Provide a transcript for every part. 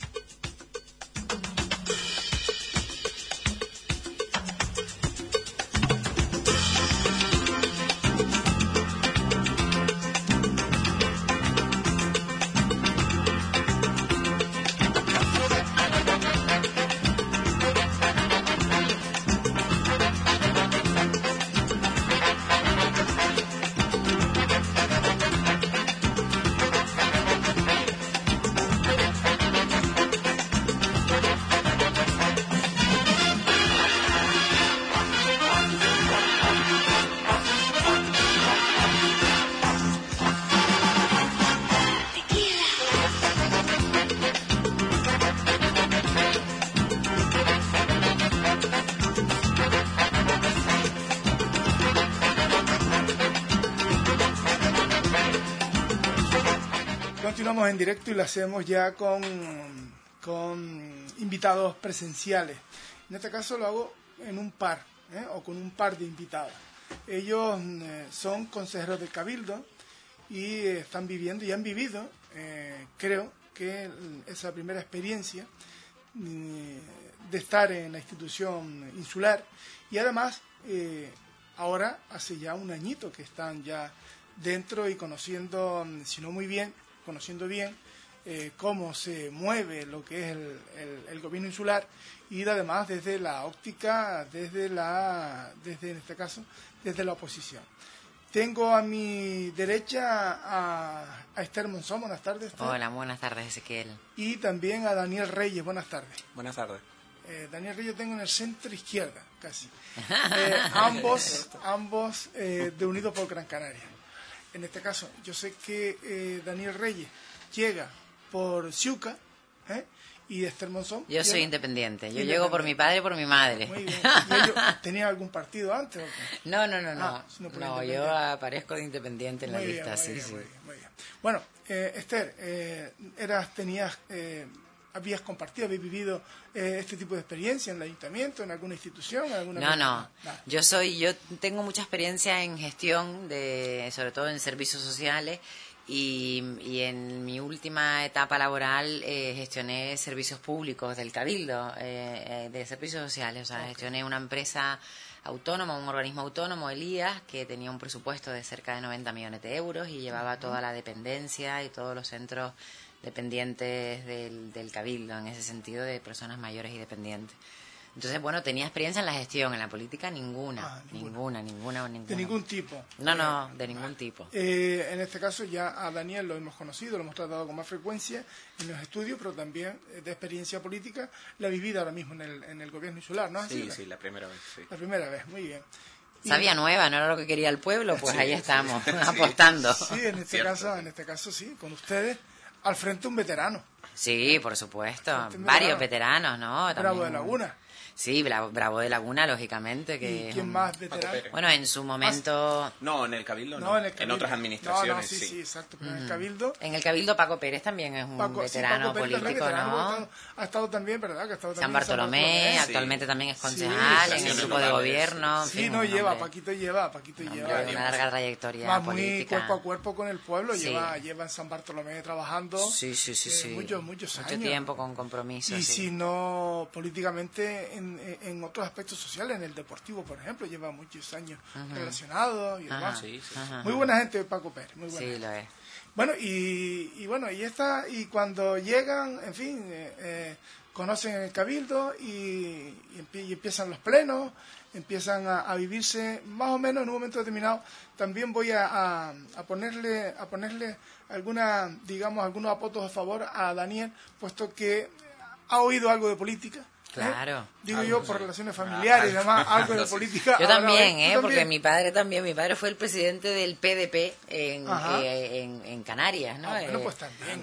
you En directo y lo hacemos ya con, con invitados presenciales. En este caso lo hago en un par, ¿eh? o con un par de invitados. Ellos eh, son consejeros del Cabildo y están viviendo y han vivido, eh, creo que esa primera experiencia de estar en la institución insular y además ahora hace ya un añito que están ya dentro y conociendo, si no muy bien, conociendo bien eh, cómo se mueve lo que es el, gobierno insular y además desde la óptica, desde la, desde en este caso, desde la oposición. Tengo a mi derecha a, Esther Monzón, buenas tardes. Hola, buenas tardes Ezequiel. Y también a Daniel Reyes, buenas tardes. Buenas tardes. Eh, Daniel Reyes tengo en el centro izquierda, casi. Eh, ambos ambos de Unidos por Gran Canaria en este caso, yo sé que eh, Daniel Reyes llega por Ciuca ¿eh? y Esther Monzón. Yo soy independiente, yo llego por mi padre y por mi madre. Muy bien. ¿Tenía algún partido antes? No, no, no, no. Ah, no, yo aparezco de independiente en la lista, sí, sí. Muy bien. Bueno, eh, Esther, eh, eras, tenías habías compartido, habías vivido eh, este tipo de experiencia en el ayuntamiento, en alguna institución? En alguna no, no. Yo soy, yo tengo mucha experiencia en gestión, de, sobre todo en servicios sociales. Y, en mi última etapa laboral eh, gestioné servicios públicos del Cabildo, eh, de servicios sociales. O sea, gestioné una empresa autónoma, un organismo autónomo, Elías, que tenía un presupuesto de cerca de 90 millones de euros y llevaba toda la dependencia y todos los centros dependientes del, del cabildo, en ese sentido de personas mayores y dependientes. Entonces, bueno, tenía experiencia en la gestión, en la política ninguna, ah, ninguna, ninguna, ninguna, De ningún tipo. No, no, de ningún tipo. Eh, en este caso ya a Daniel lo hemos conocido, lo hemos tratado con más frecuencia en los estudios, pero también eh, de experiencia política la vivida ahora mismo en el, en el gobierno insular, ¿no? Sí, sí, la primera vez. La primera vez, muy bien. Sabía nueva, no era lo que quería el pueblo, pues ahí estamos, apostando. Sí, en este caso, en este caso sí, con ustedes al frente un veterano. Sí, por supuesto. Varios veteranos, ¿no? Bravo de Laguna. Sí, Bravo, de Laguna, lógicamente. Que ¿Y quién más veterano? Bueno, en su momento... No, en el Cabildo no. en, otras administraciones, sí, sí. exacto. en el Cabildo... En el Cabildo Paco Pérez también es un veterano político, ¿no? Ha estado, también, ¿verdad? Que ha estado San, Bartolomé, actualmente también es concejal en el grupo de gobierno. Sí, no, lleva, Paquito lleva, Paquito lleva. Una larga trayectoria política. muy cuerpo a cuerpo con el pueblo, lleva, lleva en San Bartolomé trabajando. Sí, sí, sí, sí. Muchos, muchos años. Mucho tiempo con compromiso. Y si no, políticamente en, en otros aspectos sociales, en el deportivo, por ejemplo, lleva muchos años relacionado y demás. Muy buena gente Paco Pérez, muy buena. Sí, lo es. Bueno, y, bueno, y está, y cuando llegan, en fin, eh, eh, conocen el cabildo y, empiezan los plenos, empiezan a, vivirse más o menos en un momento determinado. También voy a, a, ponerle, a ponerle alguna, digamos, algunos apotos a favor a Daniel, puesto que ha oído algo de política Claro. Digo yo por relaciones familiares y demás, algo de política. Yo también, ¿eh? Porque mi padre también, mi padre fue el presidente del PDP en, eh, en, Canarias, ¿no? Ah, bueno, pues también.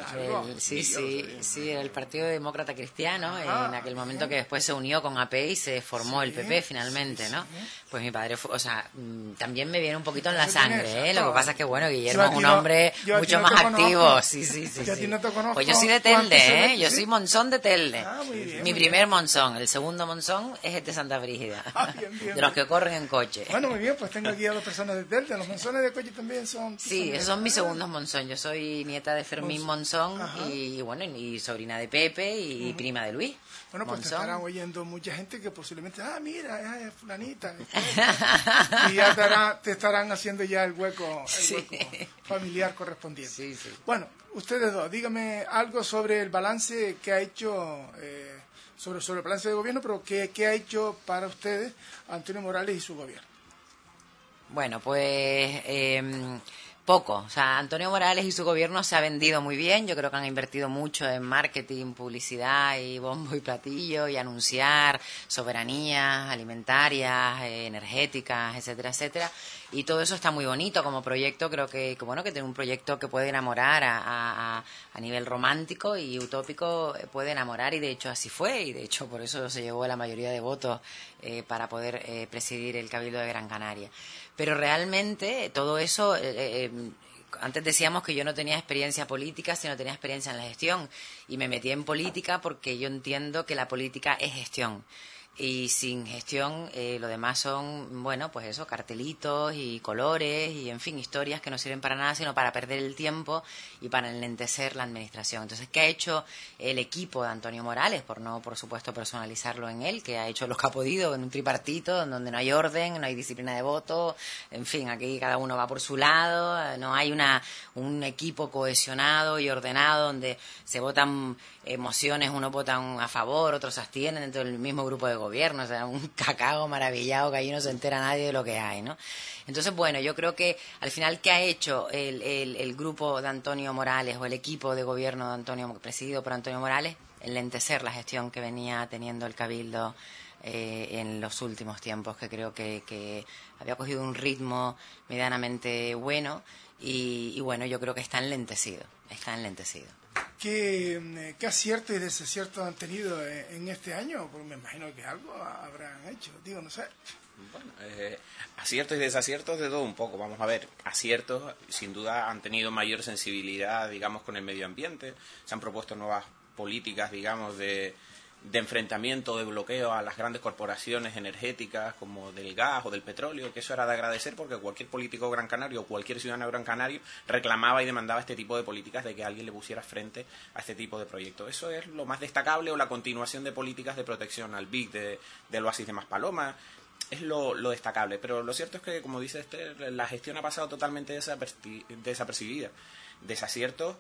sí, sí, sí, era el Partido Demócrata Cristiano, en aquel momento que después se unió con AP y se formó el PP finalmente, ¿no? Pues mi padre fue, o sea, mm, también me viene un poquito en la sangre, ¿eh? Lo que pasa es que, bueno, Guillermo es un hombre mucho más activo, sí, sí, sí. pues yo soy de Telde, ¿eh? Yo soy Monzón de Telde. Ah, mi primer Monzón el segundo monzón es este Santa Brígida. Ah, de los que corren en coche. Bueno, muy bien, pues tengo aquí a dos personas de Delta. Los monzones de coche también son... Sí, esos son mis segundos monzón. Yo soy nieta de Fermín Monzón y, bueno, y sobrina de Pepe y prima de Luis. Bueno, pues te estarán oyendo mucha gente que posiblemente, ah, mira, es fulanita. y ya te, estarán haciendo ya el hueco, familiar correspondiente. Sí, sí. Bueno, ustedes dos, dígame algo sobre el balance que ha hecho... Eh, sobre, sobre el balance de gobierno, pero ¿qué, ¿qué ha hecho para ustedes Antonio Morales y su gobierno? Bueno, pues eh, poco. O sea, Antonio Morales y su gobierno se ha vendido muy bien. Yo creo que han invertido mucho en marketing, publicidad y bombo y platillo y anunciar soberanías alimentarias, eh, energéticas, etcétera, etcétera. Y todo eso está muy bonito como proyecto. Creo que, bueno, que tiene un proyecto que puede enamorar a, a, nivel romántico y utópico, eh, puede enamorar y de hecho así fue. Y de hecho por eso se llevó la mayoría de votos eh, para poder presidir el Cabildo de Gran Canaria. Pero realmente todo eso, eh, eh, eh, antes decíamos que yo no tenía experiencia política, sino tenía experiencia en la gestión. Y me metí en política porque yo entiendo que la política es gestión y sin gestión eh, lo demás son, bueno, pues eso, cartelitos y colores y, en fin, historias que no sirven para nada, sino para perder el tiempo y para enlentecer la administración. Entonces, ¿qué ha hecho el equipo de Antonio Morales? Por no, por supuesto, personalizarlo en él, que ha hecho lo que ha podido en un tripartito, donde no hay orden, no hay disciplina de voto, en fin, aquí cada uno va por su lado, no hay una, un equipo cohesionado y ordenado donde se votan emociones, uno votan a favor, otros abstienen dentro del mismo grupo de gobierno, o sea, un cacao maravillado que ahí no se entera nadie de lo que hay, ¿no? Entonces, bueno, yo creo que al final, ¿qué ha hecho el, el, grupo de Antonio Morales o el equipo de gobierno de Antonio, presidido por Antonio Morales? Enlentecer la gestión que venía teniendo el Cabildo eh, en los últimos tiempos, que creo que, que había cogido un ritmo medianamente bueno y, y bueno, yo creo que está enlentecido, está enlentecido. ¿Qué, ¿Qué aciertos y desaciertos han tenido en este año? Porque me imagino que algo habrán hecho, digo, no sé. Bueno, eh, aciertos y desaciertos de todo un poco. Vamos a ver, aciertos sin duda han tenido mayor sensibilidad, digamos, con el medio ambiente. Se han propuesto nuevas políticas, digamos, de, de enfrentamiento, de bloqueo a las grandes corporaciones energéticas como del gas o del petróleo, que eso era de agradecer porque cualquier político gran canario o cualquier ciudadano gran canario reclamaba y demandaba este tipo de políticas de que alguien le pusiera frente a este tipo de proyectos. Eso es lo más destacable o la continuación de políticas de protección al BIC, de, del oasis de Maspalomas, es lo, destacable. Pero lo cierto es que, como dice Esther, la gestión ha pasado totalmente desapercibida. Desaciertos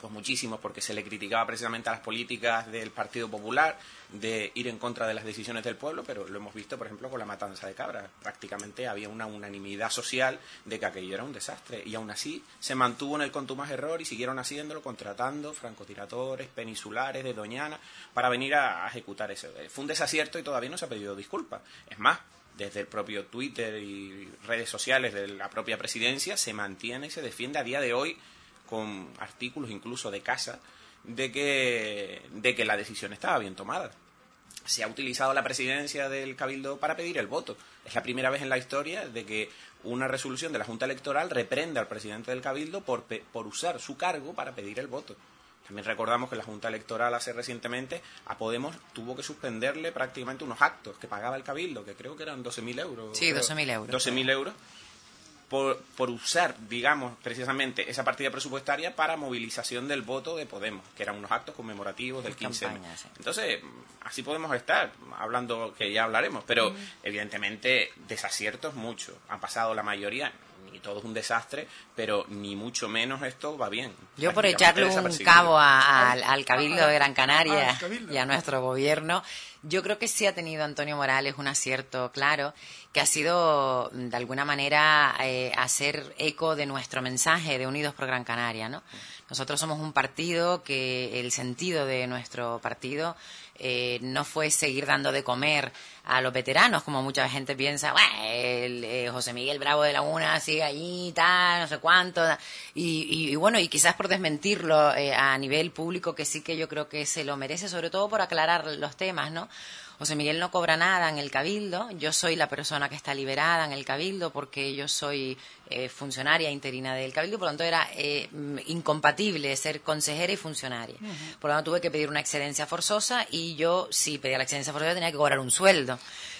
pues muchísimos, porque se le criticaba precisamente a las políticas del Partido Popular de ir en contra de las decisiones del pueblo, pero lo hemos visto, por ejemplo, con la matanza de cabras. Prácticamente había una unanimidad social de que aquello era un desastre, y aún así se mantuvo en el contumaz error y siguieron haciéndolo, contratando francotiradores peninsulares de Doñana para venir a, ejecutar eso. Fue un desacierto y todavía no se ha pedido disculpas. Es más, desde el propio Twitter y redes sociales de la propia presidencia se mantiene y se defiende a día de hoy con artículos incluso de casa, de que, de que la decisión estaba bien tomada. Se ha utilizado la presidencia del Cabildo para pedir el voto. Es la primera vez en la historia de que una resolución de la Junta Electoral reprende al presidente del Cabildo por, por usar su cargo para pedir el voto. También recordamos que la Junta Electoral hace recientemente a Podemos tuvo que suspenderle prácticamente unos actos que pagaba el Cabildo, que creo que eran 12.000 euros. Sí, 12.000 euros. 12.000 euros por, por, usar, digamos, precisamente esa partida presupuestaria para movilización del voto de Podemos, que eran unos actos conmemorativos del 15 Entonces, así podemos estar hablando, que ya hablaremos, pero evidentemente desaciertos muchos. Han pasado la mayoría, ni todo es un desastre, pero ni mucho menos esto va bien. Yo por echarle un cabo al Cabildo de Gran Canaria y a nuestro gobierno, Yo creo que sí ha tenido Antonio Morales un acierto claro, que ha sido de alguna manera eh, hacer eco de nuestro mensaje de Unidos por Gran Canaria, ¿no? Nosotros somos un partido que el sentido de nuestro partido eh, no fue seguir dando de comer a los veteranos, como mucha gente piensa, eh, José Miguel Bravo de Laguna sigue allí, tal, no sé cuánto. Y, bueno, y quizás por desmentirlo eh, a nivel público, que sí que yo creo que se lo merece, sobre todo por aclarar los temas, ¿no? José Miguel no cobra nada en el cabildo, yo soy la persona que está liberada en el cabildo porque yo soy eh, funcionaria interina del cabildo, por lo tanto era eh, incompatible ser consejera y funcionaria. Por lo tanto tuve que pedir una excedencia forzosa y yo si pedía la excedencia forzosa tenía que cobrar un sueldo.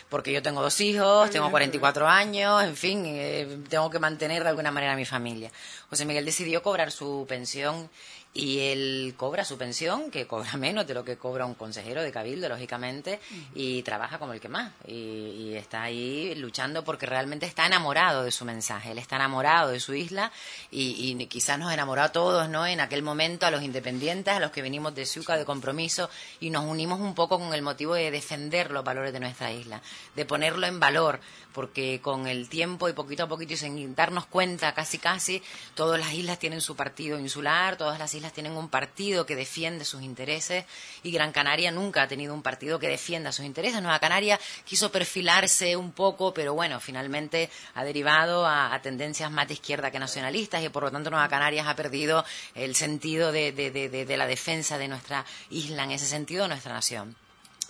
Porque yo tengo dos hijos, tengo 44 años, en fin, eh, tengo que mantener de alguna manera a mi familia. José Miguel decidió cobrar su pensión y él cobra su pensión, que cobra menos de lo que cobra un consejero de cabildo, lógicamente, y trabaja como el que más. Y, está ahí luchando porque realmente está enamorado de su mensaje, él está enamorado de su isla y, quizás nos enamoró a todos, ¿no? En aquel momento a los independientes, a los que venimos de Suca, de compromiso, y nos unimos un poco con el motivo de defender los valores de nuestra isla, de ponerlo en valor, porque con el tiempo y poquito a poquito y sin darnos cuenta casi casi, todas las islas tienen su partido insular, todas las islas tienen un partido que defiende sus intereses y Gran Canaria nunca ha tenido un partido que defienda sus intereses. Nueva Canaria quiso perfilarse un poco, pero bueno, finalmente ha derivado a, tendencias más de izquierda que nacionalistas y por lo tanto Nueva Canarias ha perdido el sentido de la defensa de nuestra isla, en ese sentido, nuestra nación.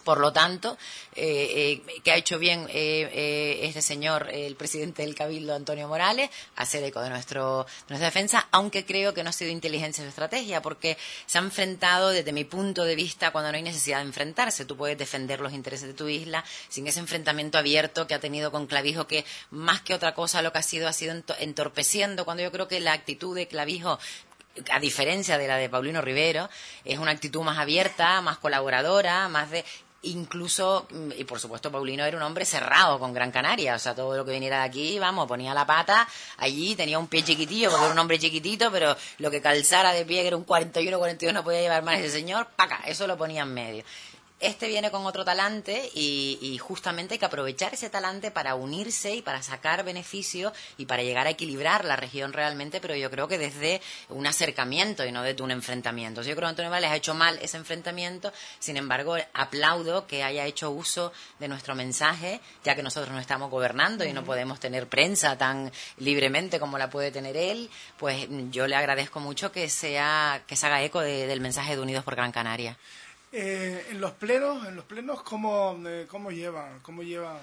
Por lo tanto, eh, eh, que ha hecho bien eh, este señor, el presidente del Cabildo, Antonio Morales, hacer eco de, nuestro, nuestra defensa, aunque creo que no ha sido inteligencia su estrategia, porque se ha enfrentado, desde mi punto de vista, cuando no hay necesidad de enfrentarse. Tú puedes defender los intereses de tu isla sin ese enfrentamiento abierto que ha tenido con Clavijo, que más que otra cosa lo que ha sido ha sido entorpeciendo, cuando yo creo que la actitud de Clavijo a diferencia de la de Paulino Rivero, es una actitud más abierta, más colaboradora, más de incluso, mm, y por supuesto Paulino era un hombre cerrado con Gran Canaria, o sea, todo lo que viniera de aquí, vamos, ponía la pata allí, tenía un pie chiquitillo, porque era un hombre chiquitito, pero lo que calzara de pie, que era un 41, 42, no podía llevar más ese señor, paca, eso lo ponía en medio. Este viene con otro talante y, justamente hay que aprovechar ese talante para unirse y para sacar beneficio y para llegar a equilibrar la región realmente, pero yo creo que desde un acercamiento y no desde un enfrentamiento. Yo creo que Antonio Vales ha hecho mal ese enfrentamiento, sin embargo, aplaudo que haya hecho uso de nuestro mensaje, ya que nosotros no estamos gobernando y no podemos tener prensa tan libremente como la puede tener él, pues yo le agradezco mucho que sea que se haga eco del mensaje de Unidos por Gran Canaria. Eh, en los plenos, en los plenos, ¿cómo, eh, cómo llevan, cómo llevan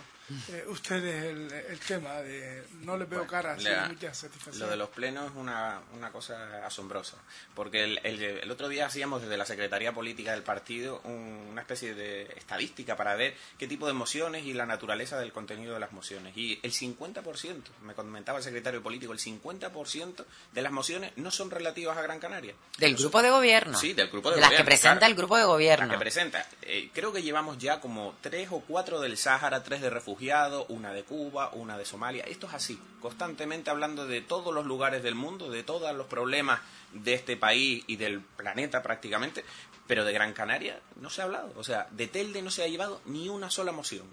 eh, ustedes el, tema de no les veo cara mucha satisfacción. Lo de los plenos es una, una cosa asombrosa, porque el, el, otro día hacíamos desde la Secretaría Política del partido una especie de estadística para ver qué tipo de mociones y la naturaleza del contenido de las mociones. Y el 50%, me comentaba el secretario político, el 50% de las mociones no son relativas a Gran Canaria. Del grupo de gobierno. Sí, del grupo de, de gobierno. Las que presenta el grupo de gobierno. Las que presenta. Eh, creo que llevamos ya como tres o cuatro del Sáhara, tres de refugiados una de Cuba, una de Somalia. Esto es así, constantemente hablando de todos los lugares del mundo, de todos los problemas de este país y del planeta prácticamente, pero de Gran Canaria no se ha hablado. O sea, de Telde no se ha llevado ni una sola moción.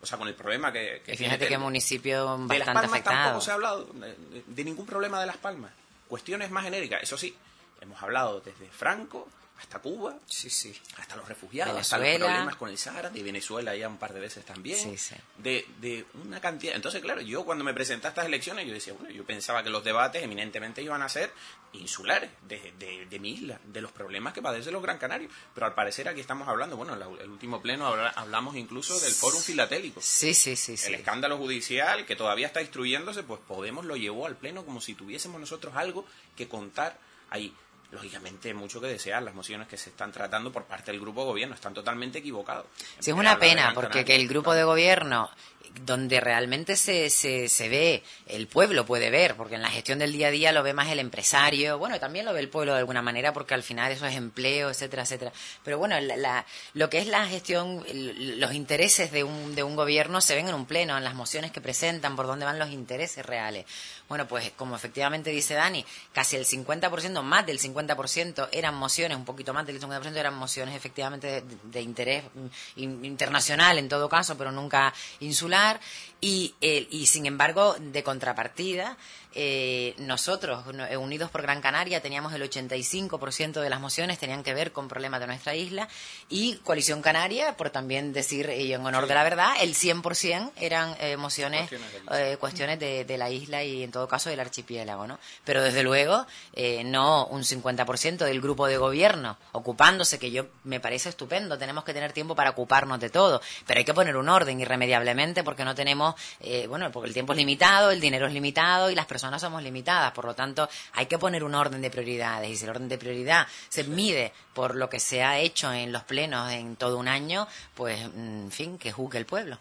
O sea, con el problema que... que fíjate qué municipio bastante de Las Palmas tampoco se ha hablado de, de ningún problema de Las Palmas. Cuestiones más genéricas, eso sí, hemos hablado desde Franco hasta Cuba, sí, sí. hasta los refugiados, hasta los problemas con el Sahara, de Venezuela ya un par de veces también, De, de una cantidad. Entonces, claro, yo cuando me presenté a estas elecciones, yo decía, bueno, yo pensaba que los debates eminentemente iban a ser insulares, de, de, mi isla, de los problemas que padecen los Gran Canarios. Pero al parecer aquí estamos hablando, bueno, en el último pleno hablamos incluso del Fórum Filatélico. Sí, sí, sí. El escándalo judicial que todavía está instruyéndose, pues Podemos lo llevó al pleno como si tuviésemos nosotros algo que contar ahí lógicamente mucho que desear. Las mociones que se están tratando por parte del grupo de gobierno están totalmente equivocados. Sí, es una pena, porque que el grupo de gobierno donde realmente se, se, se, ve, el pueblo puede ver, porque en la gestión del día a día lo ve más el empresario, bueno, también lo ve el pueblo de alguna manera, porque al final eso es empleo, etcétera, etcétera. Pero bueno, la, lo que es la gestión, los intereses de un, de un gobierno se ven en un pleno, en las mociones que presentan, por dónde van los intereses reales. Bueno, pues como efectivamente dice Dani, casi el 50%, más del 50% 50% eran mociones, un poquito más del 50% eran mociones efectivamente de, interés mm, internacional en todo caso, pero nunca insular. Y, y sin embargo, de contrapartida, eh, nosotros, eh, Unidos por Gran Canaria, teníamos el 85% de las mociones tenían que ver con problemas de nuestra isla y Coalición Canaria, por también decir, y en honor de la verdad, el 100% eran eh, mociones, cuestiones, de, la isla y en todo caso del archipiélago, ¿no? Pero desde luego, no un 50% del grupo de gobierno ocupándose, que yo me parece estupendo, tenemos que tener tiempo para ocuparnos de todo, pero hay que poner un orden irremediablemente porque no tenemos, bueno, porque el tiempo es limitado, el dinero es limitado y las personas personas somos limitadas, por lo tanto hay que poner un orden de prioridades y si el orden de prioridad se mide por lo que se ha hecho en los plenos en todo un año, pues en fin, que juzgue el pueblo.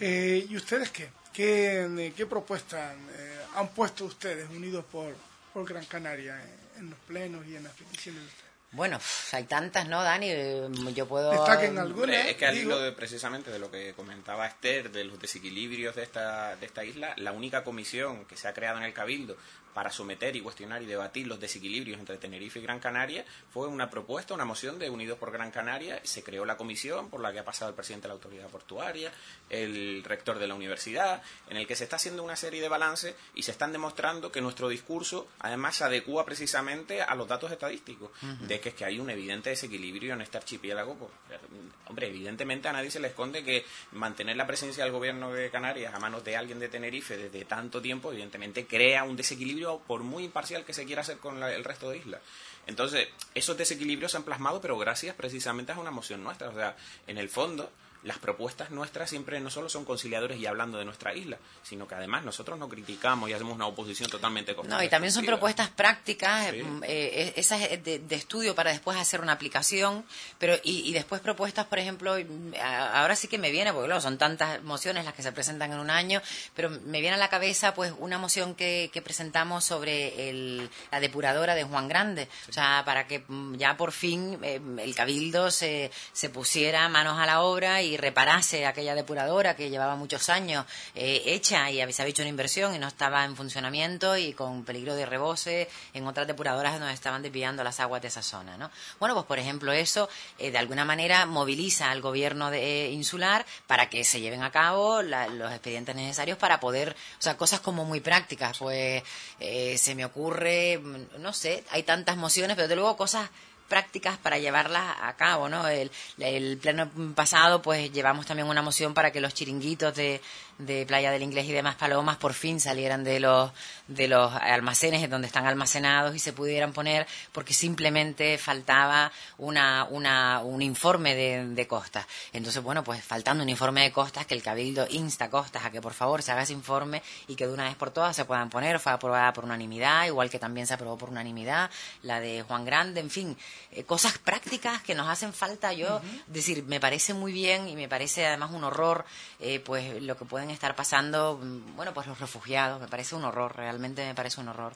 Eh, ¿Y ustedes qué? ¿Qué, qué propuestas eh, han puesto ustedes unidos por, por Gran Canaria en, los plenos y en las peticiones de ustedes? Bueno, hay tantas, ¿no, Dani? Eh, yo puedo... Destaquen algunas. Es que al hilo de, precisamente de lo que comentaba Esther, de los desequilibrios de esta, de esta isla, la única comisión que se ha creado en el Cabildo para someter y cuestionar y debatir los desequilibrios entre Tenerife y Gran Canaria fue una propuesta, una moción de Unidos por Gran Canaria. Se creó la comisión por la que ha pasado el presidente de la autoridad portuaria, el rector de la universidad, en el que se está haciendo una serie de balances y se están demostrando que nuestro discurso además se adecua precisamente a los datos estadísticos, de que es que hay un evidente desequilibrio en este archipiélago. Pues, hombre, evidentemente a nadie se le esconde que mantener la presencia del gobierno de Canarias a manos de alguien de Tenerife desde tanto tiempo, evidentemente crea un desequilibrio por muy imparcial que se quiera hacer con el resto de islas. Entonces, esos desequilibrios se han plasmado, pero gracias precisamente a una moción nuestra. O sea, en el fondo, las propuestas nuestras siempre no solo son conciliadores y hablando de nuestra isla, sino que además nosotros no criticamos y hacemos una oposición totalmente No, y también son propuestas prácticas, eh, eh, esas de, estudio para después hacer una aplicación, pero y, después propuestas, por ejemplo, ahora sí que me viene, porque claro, son tantas mociones las que se presentan en un año, pero me viene a la cabeza pues una moción que, presentamos sobre el, la depuradora de Juan Grande, o sea, para que mm, ya por fin eh, el Cabildo se, se pusiera manos a la obra y reparase aquella depuradora que llevaba muchos años eh, hecha y se había hecho una inversión y no estaba en funcionamiento y con peligro de rebose en otras depuradoras donde estaban desviando las aguas de esa zona. ¿no? Bueno, pues por ejemplo eso eh, de alguna manera moviliza al gobierno de, eh, insular para que se lleven a cabo los expedientes necesarios para poder, o sea, cosas como muy prácticas, pues se me ocurre, no sé, hay tantas mociones, pero de luego cosas prácticas para llevarlas a cabo, ¿no? El, el pleno pasado, pues llevamos también una moción para que los chiringuitos de, de Playa del Inglés y demás palomas por fin salieran de los, de los almacenes donde están almacenados y se pudieran poner porque simplemente faltaba una, una, un informe de, de costas. Entonces, bueno, pues faltando un informe de costas, que el Cabildo insta a costas a que por favor se haga ese informe y que de una vez por todas se puedan poner. Fue aprobada por unanimidad, igual que también se aprobó por unanimidad la de Juan Grande, en fin, eh, cosas prácticas que nos hacen falta. Yo, decir, me parece muy bien y me parece además un horror, eh, pues lo que pueden estar pasando, mm, bueno, pues los refugiados. Me parece un horror, realmente me parece un horror.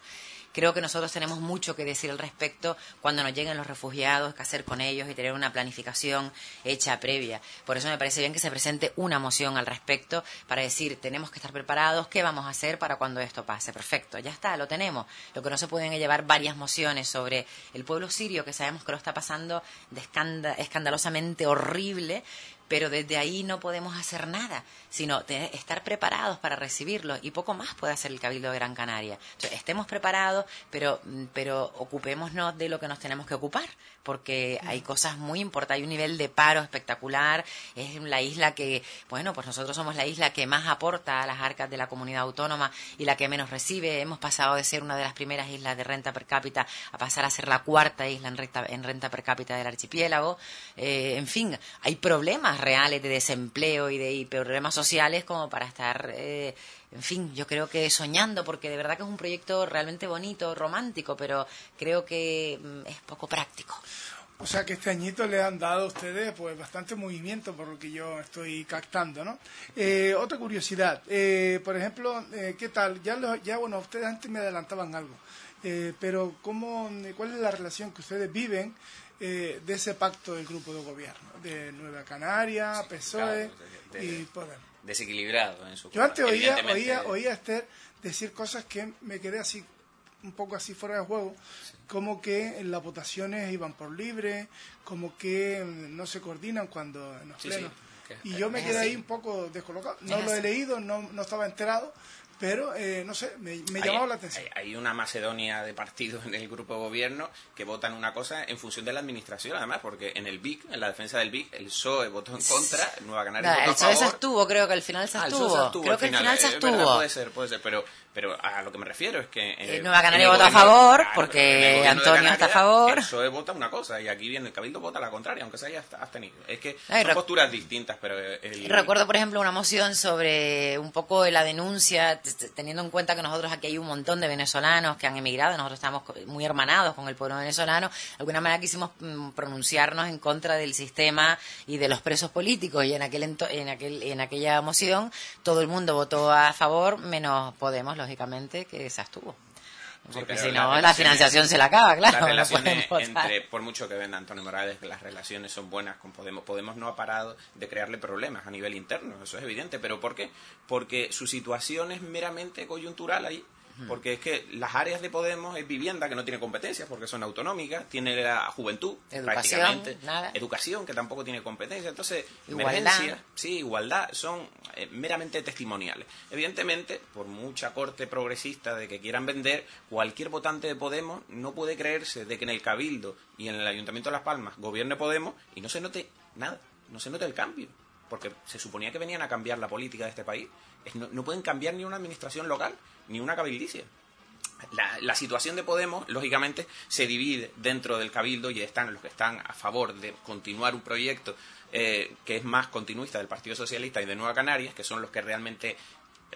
Creo que nosotros tenemos mucho que decir al respecto cuando nos lleguen los refugiados, qué hacer con ellos y tener una planificación hecha previa. Por eso me parece bien que se presente una moción al respecto para decir, tenemos que estar preparados, qué vamos a hacer para cuando esto pase. Perfecto, ya está, lo tenemos. Lo que no se pueden llevar varias mociones sobre el pueblo sirio, que sabemos que lo está pasando de escandalosamente horrible, pero desde ahí no podemos hacer nada, sino estar preparados para recibirlo y poco más puede hacer el Cabildo de Gran Canaria. estemos preparados, pero, mm, pero ocupémonos de lo que nos tenemos que ocupar, porque hay cosas muy importantes, hay un nivel de paro espectacular, es la isla que, bueno, pues nosotros somos la isla que más aporta a las arcas de la comunidad autónoma y la que menos recibe, hemos pasado de ser una de las primeras islas de renta per cápita a pasar a ser la cuarta isla en renta, en renta per cápita del archipiélago, eh, en fin, hay problemas reales de desempleo y de problemas sociales como para estar, eh, en fin, yo creo que soñando, porque de verdad que es un proyecto realmente bonito, romántico, pero creo que mm, es poco práctico. O sea que este añito le han dado a ustedes pues bastante movimiento por lo que yo estoy captando, ¿no? Eh, otra curiosidad, eh, por ejemplo, ¿qué tal? Ya, ya, bueno, ustedes antes me adelantaban algo, pero ¿cómo, ¿cuál es la relación que ustedes viven eh, de ese pacto del grupo de gobierno, de Nueva Canaria, PSOE y Podemos. Desequilibrado en su Yo antes oía, oía, oía a Esther decir cosas que me quedé así un poco así fuera de juego, como que las votaciones iban por libre, como que mm, no se coordinan cuando en los plenos. Y yo me quedé ahí un poco descolocado. No lo he leído, no, no estaba enterado, pero eh, no sé, me, me llamaba la atención. Hay, una Macedonia de partidos en el grupo de gobierno que votan una cosa en función de la administración, además, porque en el BIC, en la defensa del BIC, el PSOE votó en contra, Nueva Canaria votó el PSOE se abstuvo, creo que al final se abstuvo. Ah, creo que al final se abstuvo. puede ser, puede ser, pero pero a lo que me refiero es que... Eh, Nueva Canaria vota a favor, porque Antonio está a favor. El PSOE vota una cosa y aquí viene el Cabildo vota la contraria, aunque se haya abstenido. Es que son posturas distintas, pero... Recuerdo, por ejemplo, una moción sobre un poco la denuncia, teniendo en cuenta que nosotros aquí hay un montón de venezolanos que han emigrado, nosotros estamos muy hermanados con el pueblo venezolano, de alguna manera quisimos mm, pronunciarnos en contra del sistema y de los presos políticos y en, aquel, en, aquel, en aquella moción todo el mundo votó a favor, menos Podemos, lógicamente, que se abstuvo. Porque si no, la, financiación se la acaba, claro. entre, por mucho que venda Antonio Morales, que las relaciones son buenas con Podemos, Podemos no ha parado de crearle problemas a nivel interno, eso es evidente. ¿Pero por qué? Porque su situación es meramente coyuntural ahí porque es que las áreas de Podemos es vivienda, que no tiene competencias porque son autonómicas, tiene la juventud, educación, educación, que tampoco tiene competencia. Entonces, igualdad. sí, igualdad, son eh, meramente testimoniales. Evidentemente, por mucha corte progresista de que quieran vender, cualquier votante de Podemos no puede creerse de que en el Cabildo y en el Ayuntamiento de Las Palmas gobierne Podemos y no se note nada, no se note el cambio. Porque se suponía que venían a cambiar la política de este país. no pueden cambiar ni una administración local ni una cabildicia. La, situación de Podemos, lógicamente, se divide dentro del cabildo y están los que están a favor de continuar un proyecto eh, que es más continuista del Partido Socialista y de Nueva Canarias, que son los que realmente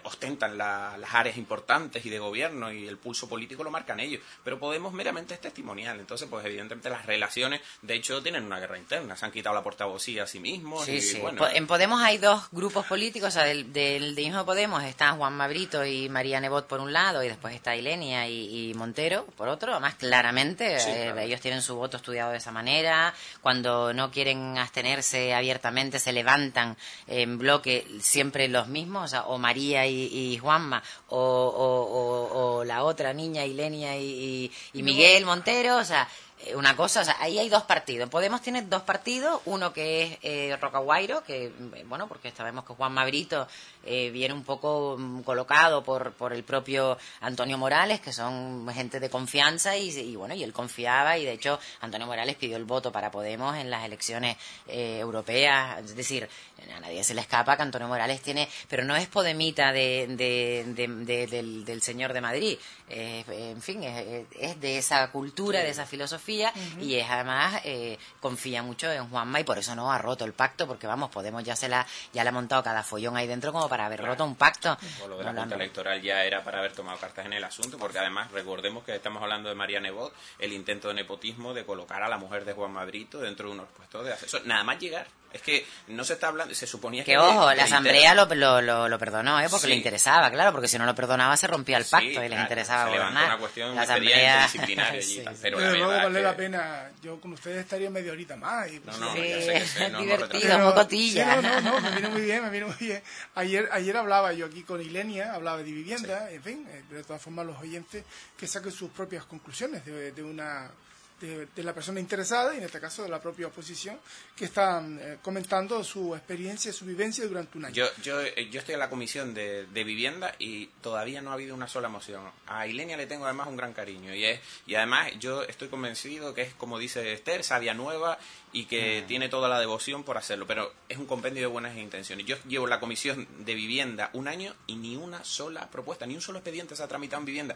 ostentan las áreas importantes y de gobierno y el pulso político lo marcan ellos. Pero Podemos meramente es testimonial. Entonces, pues evidentemente las relaciones, de hecho, tienen una guerra interna. Se han quitado la portavocía a sí mismos. Sí, sí. en Podemos hay dos grupos políticos. O sea, del, del, mismo Podemos está Juan Mabrito y María Nebot por un lado y después está Ilenia y, Montero por otro. Más claramente, eh, ellos tienen su voto estudiado de esa manera. Cuando no quieren abstenerse abiertamente, se levantan en bloque siempre los mismos. O, sea, o María y, Juanma, o, la otra niña, Ilenia y, y Miguel Montero, o sea, una cosa, o sea, ahí hay dos partidos. Podemos tiene dos partidos, uno que es eh, Rocaguairo, que, mm, bueno, porque sabemos que Juan Mabrito eh, viene un poco mm, colocado por, por el propio Antonio Morales, que son gente de confianza, y, bueno, y él confiaba, y de hecho Antonio Morales pidió el voto para Podemos en las elecciones europeas, es decir, a nadie se le escapa que Antonio Morales tiene, pero no es podemita de, del, señor de Madrid, en fin, es de esa cultura, de esa filosofía y es además eh, confía mucho en Juanma y por eso no ha roto el pacto porque vamos Podemos ya se la ya le ha montado cada follón ahí dentro como para haber roto un pacto. O lo de la Junta Electoral ya era para haber tomado cartas en el asunto porque además recordemos que estamos hablando de María Nebot el intento de nepotismo de colocar a la mujer de Juan Madrito dentro de unos puestos de asesor. Nada más llegar es que no se está hablando, se suponía que... Que ojo, la Asamblea lo, lo, lo, perdonó, ¿eh? porque le interesaba, claro, porque si no lo perdonaba se rompía el pacto y les interesaba se gobernar. una cuestión la Asamblea... disciplinaria allí, pero, luego vale la pena, yo con ustedes estaría media horita más. Y, pues, no, no, sí, sé no, divertido, no, cotilla. no, no, me viene muy bien, me viene muy bien. Ayer, ayer hablaba yo aquí con Ilenia, hablaba de vivienda, en fin, eh, de todas formas los oyentes que saquen sus propias conclusiones de, de una de, la persona interesada y en este caso de la propia oposición que están eh, comentando su experiencia, su vivencia durante un año. Yo, yo, eh, yo estoy en la comisión de, vivienda y todavía no ha habido una sola moción. A Ilenia le tengo además un gran cariño y, es, y además yo estoy convencido que es como dice Esther, sabia nueva y que mm. tiene toda la devoción por hacerlo, pero es un compendio de buenas intenciones. Yo llevo la comisión de vivienda un año y ni una sola propuesta, ni un solo expediente se ha tramitado en vivienda.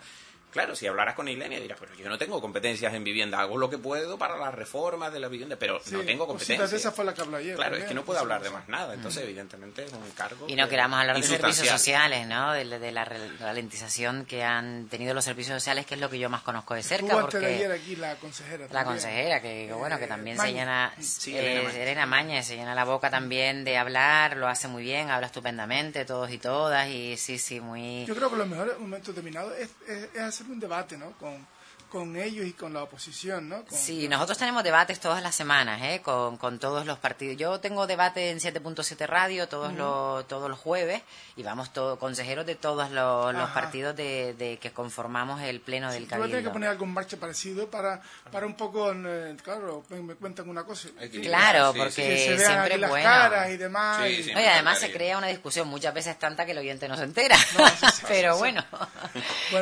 Claro, si hablaras con Ilenia dirás, pero yo no tengo competencias en vivienda, hago lo que puedo para las reformas de la vivienda, pero no tengo competencias. esa fue la que habló ayer. Claro, es que no puedo hablar de más nada, entonces evidentemente es un cargo. Y no queramos hablar de servicios sociales, ¿no? De, la ralentización que han tenido los servicios sociales, que es lo que yo más conozco de cerca. Estuvo porque de ayer aquí la consejera. La consejera, que bueno, que también se llena, sí, Elena, Maña. se llena la boca también de hablar, lo hace muy bien, habla estupendamente, todos y todas, y sí, sí, muy... Yo creo que lo mejor en un momento determinado es, es hacer un debate, ¿no? Con, con ellos y con la oposición, ¿no? sí, nosotros tenemos debates todas las semanas, ¿eh? Con, con todos los partidos. Yo tengo debate en 7.7 Radio todos, los, todos los jueves y vamos todos consejeros de todos los, partidos de, que conformamos el pleno del Cabildo. Tú que poner algo en marcha parecido para, para un poco, eh, claro, me cuentan una cosa. Claro, porque siempre es bueno. y demás. y, además se crea una discusión muchas veces tanta que el oyente no se entera. Pero bueno,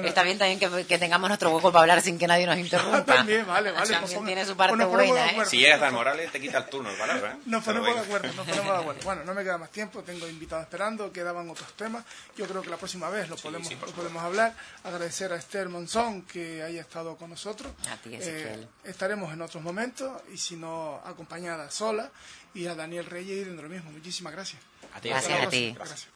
está bien también que, que tengamos nuestro hueco para hablar sin que nadie nos interrumpa. También, vale, vale. También tiene su parte buena, ¿eh? Si llegas al Morales, te quita el turno, ¿vale? ¿eh? Nos ponemos de acuerdo, nos ponemos de acuerdo. Bueno, no me queda más tiempo, tengo invitados esperando, quedaban otros temas. Yo creo que la próxima vez lo podemos, lo podemos hablar. Agradecer a Esther Monzón que haya estado con nosotros. A ti, eh, estaremos en otros momentos y si no, acompañada sola. Y a Daniel Reyes y de lo mismo. Muchísimas gracias. A ti. Gracias a ti. Gracias.